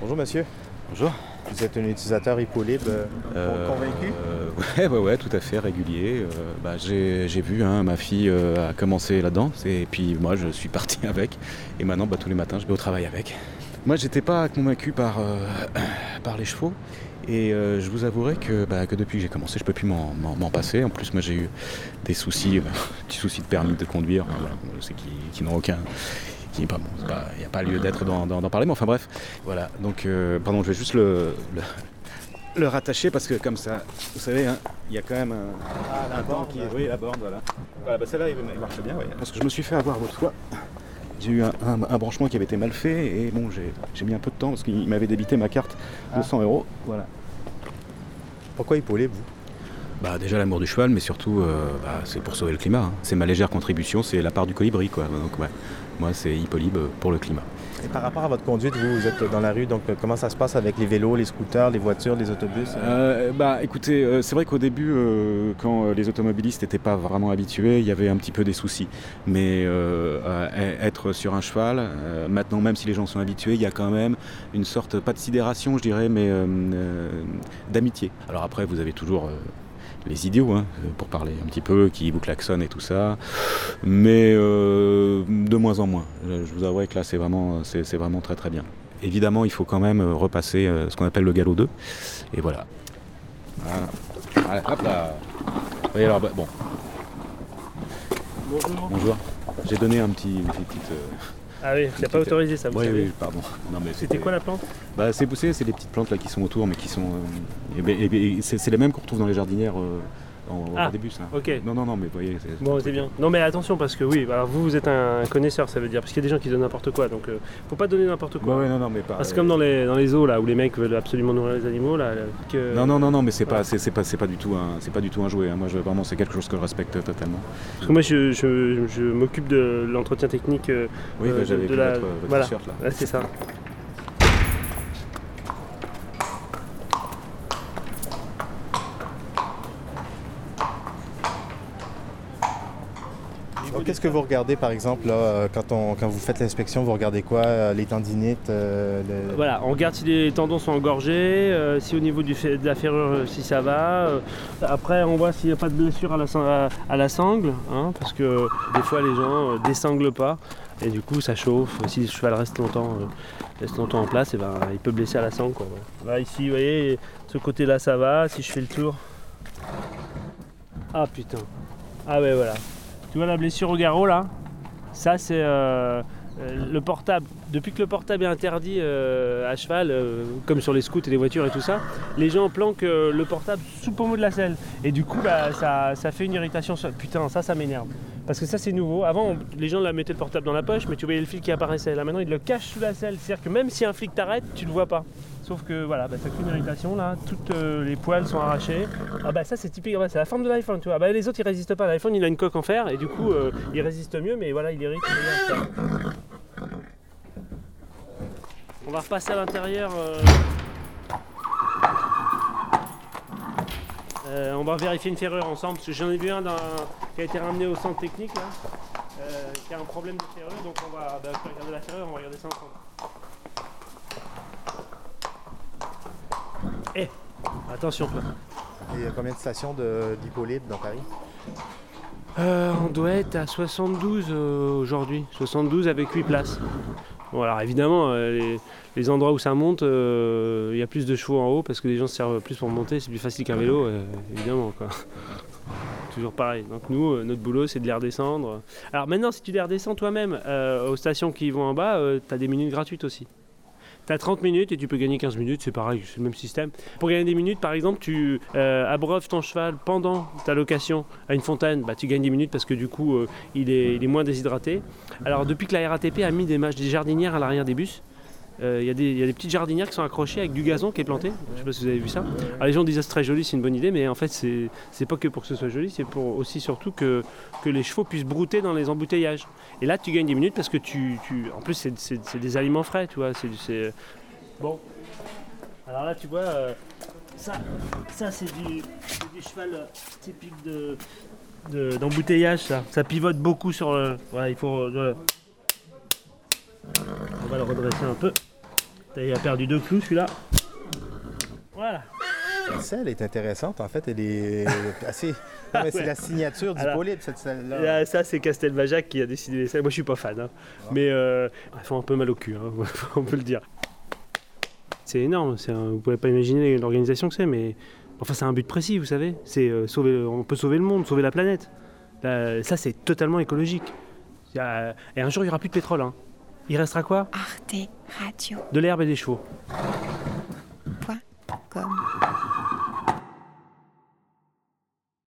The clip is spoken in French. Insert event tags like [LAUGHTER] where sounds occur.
Bonjour monsieur. Bonjour. Vous êtes un utilisateur Hippolyte euh, convaincu? euh, [LAUGHS] ouais, ouais, ouais, tout à fait, régulier. Euh, bah, j'ai, vu, hein, ma fille a commencé là-dedans, et puis moi je suis [LAUGHS] parti avec. Et maintenant, bah, tous les matins, je vais au travail avec. Moi, j'étais pas convaincu par, [CLEARS THROAT] par les chevaux. Et je vous avouerai que, bah, que depuis que j'ai commencé, je peux plus m'en, passer. En plus, moi, j'ai eu des soucis, [LAUGHS] petits soucis de permis de conduire, c'est qui, qui n'ont aucun, il n'y a pas lieu d'être d'en parler, mais enfin bref. Voilà, donc euh, pardon, je vais juste le, le, rattacher parce que comme ça, vous savez, hein, il y a quand même un, ah, borne, qui est. Oui, la borne, voilà. Voilà, bah celle-là, il marche bien, oui. Parce que je me suis fait avoir l'autre fois. J'ai eu un, branchement qui avait été mal fait et bon, j'ai mis un peu de temps parce qu'il m'avait débité ma carte de 100 ah. euros. Voilà. Pourquoi épaulez vous? Bah, déjà l'amour du cheval, mais surtout euh, bah, c'est pour sauver le climat. Hein. C'est ma légère contribution, c'est la part du colibri. Quoi. Donc ouais, moi c'est Hippolybe pour le climat. Et par rapport à votre conduite, vous, vous êtes dans la rue, donc euh, comment ça se passe avec les vélos, les scooters, les voitures, les autobus? Euh, Bah écoutez, c'est vrai qu'au début, quand les automobilistes n'étaient pas vraiment habitués, il y avait un petit peu des soucis. Mais être sur un cheval, maintenant même si les gens sont habitués, il y a quand même une sorte, pas de sidération je dirais, mais d'amitié. Alors après, vous avez toujours les idiots, hein, pour parler un petit peu, qui vous klaxonnent et tout ça. Mais euh, de moins en moins. Je vous avoue que là, c'est vraiment, c'est, vraiment très très bien. Évidemment, il faut quand même repasser euh, ce qu'on appelle le galop 2. Et voilà. Voilà. hop là. alors, bah, bon. Bonjour. Bonjour. J'ai donné un petit, une petite. Euh, ah oui, tu pas autorisé ça, vous oui, Oui, pardon. C'était quoi la plante bah, C'est poussé, c'est les petites plantes là qui sont autour, mais qui sont. Euh, c'est les mêmes qu'on retrouve dans les jardinières. Euh, en, ah, début ça. Ok. Non, non, non, mais vous voyez. Bon, c'est bien. Non, mais attention parce que oui, alors vous, vous êtes un connaisseur, ça veut dire, parce qu'il y a des gens qui donnent n'importe quoi, donc euh, faut pas donner n'importe quoi. Bah ouais, non, non, mais pas. C'est comme dans les, dans les zoos là où les mecs veulent absolument nourrir les animaux là. Que... Non, non, non, non, mais c'est pas, c'est pas, c'est pas du tout un, c'est pas du tout un jouet. Hein. Moi, je, vraiment, c'est quelque chose que je respecte totalement. Parce que moi, je, je, je m'occupe de l'entretien technique. Euh, oui, bah, j'avais de, la... votre, voilà. là. Ouais, c'est ça. Qu'est-ce que vous regardez par exemple euh, quand, vous faites l'inspection Vous regardez quoi euh, Les tendinites euh, Voilà, on regarde si les tendons sont engorgés, si au niveau de la ferrure si ça va. après, on voit s'il n'y a pas de blessure à la, sangle, hein, parce que des fois les gens ne désanglent pas. Et du coup, ça chauffe. Si le cheval reste longtemps, reste longtemps en place, eh ben, il peut blesser à la sangle. Là, ici, vous voyez, ce côté-là, ça va. Si je fais le tour. Ah putain. Ah ouais, voilà. Tu vois la blessure au garrot là Ça c'est euh, euh, le portable. Depuis que le portable est interdit euh, à cheval, comme sur les scouts et les voitures et tout ça, les gens planquent le portable sous le pommeau de la selle. Et du coup bah, ça, fait une irritation. Putain ça ça m'énerve. Parce que ça c'est nouveau. Avant les gens la mettaient le portable dans la poche mais tu voyais le fil qui apparaissait. Là maintenant ils le cachent sous la selle. C'est-à-dire que même si un flic t'arrête, tu le vois pas. Sauf que voilà, bah, ça crée une irritation là, toutes euh, les poils sont arrachés. Ah bah ça c'est typique, c'est la forme de l'iPhone, tu vois. Bah, les autres ils résistent pas, l'iPhone il a une coque en fer et du coup euh, il résiste mieux, mais voilà il irrite. On va repasser à l'intérieur. Euh, on va vérifier une ferrure ensemble, parce que j'en ai vu un qui a été ramené au centre technique là, qui a un problème de ferrure, donc on va bah, regarder la ferrure, on va regarder ça ensemble. Eh Attention. Il y a combien de stations d'Hippolyte dans Paris? Euh, On doit être à 72 euh, aujourd'hui. 72 avec 8 places. Bon, alors évidemment, euh, les, endroits où ça monte, il y a plus de chevaux en haut parce que les gens se servent plus pour monter. C'est plus facile qu'un vélo, évidemment. Quoi. [LAUGHS] Toujours pareil. Donc nous, notre boulot, c'est de les redescendre. Alors maintenant, si tu les redescends toi-même aux stations qui vont en bas, tu as des minutes gratuites aussi. Tu as 30 minutes et tu peux gagner 15 minutes, c'est pareil, c'est le même système. Pour gagner des minutes, par exemple, tu euh, abreuves ton cheval pendant ta location à une fontaine, bah, tu gagnes des minutes parce que du coup, euh, il, est, moins déshydraté. Alors, depuis que la RATP a mis des, des jardinières à l'arrière des bus, euh, il y, a des petites jardinières qui sont accrochées avec du gazon qui est planté. Je ne sais pas si vous avez vu ça. Les gens disent que c'est très joli, c'est une bonne idée, mais en fait c'est pas que pour que ce soit joli, c'est pour aussi surtout que, les chevaux puissent brouter dans les embouteillages. Et là tu gagnes des minutes parce que tu, en plus c'est des aliments frais, tu vois. Bon. Alors là tu vois, euh, ça, ça c'est du, cheval euh, typique de d'embouteillage ça. ça pivote beaucoup sur le. Voilà, il faut. On va le redresser un peu. Il a perdu deux clous celui-là. Voilà. La selle est intéressante, en fait, elle est [LAUGHS] assez. C'est la signature du polype, cette selle-là. Là, ça, c'est Castelbajac qui a décidé ça. Moi, je suis pas fan. hein. Mais euh, elles font un peu mal au cul, hein, [LAUGHS] on peut le dire. C'est énorme. un- vous pouvez pas imaginer l'organisation que c'est, mais enfin, c'est un but précis, vous savez. C'est euh, sauver. On peut sauver le monde, sauver la planète. Là, ça, c'est totalement écologique. A- Et un jour, il y aura plus de pétrole. hein. Il restera quoi Arte Radio. De l'herbe et des chevaux. Point com.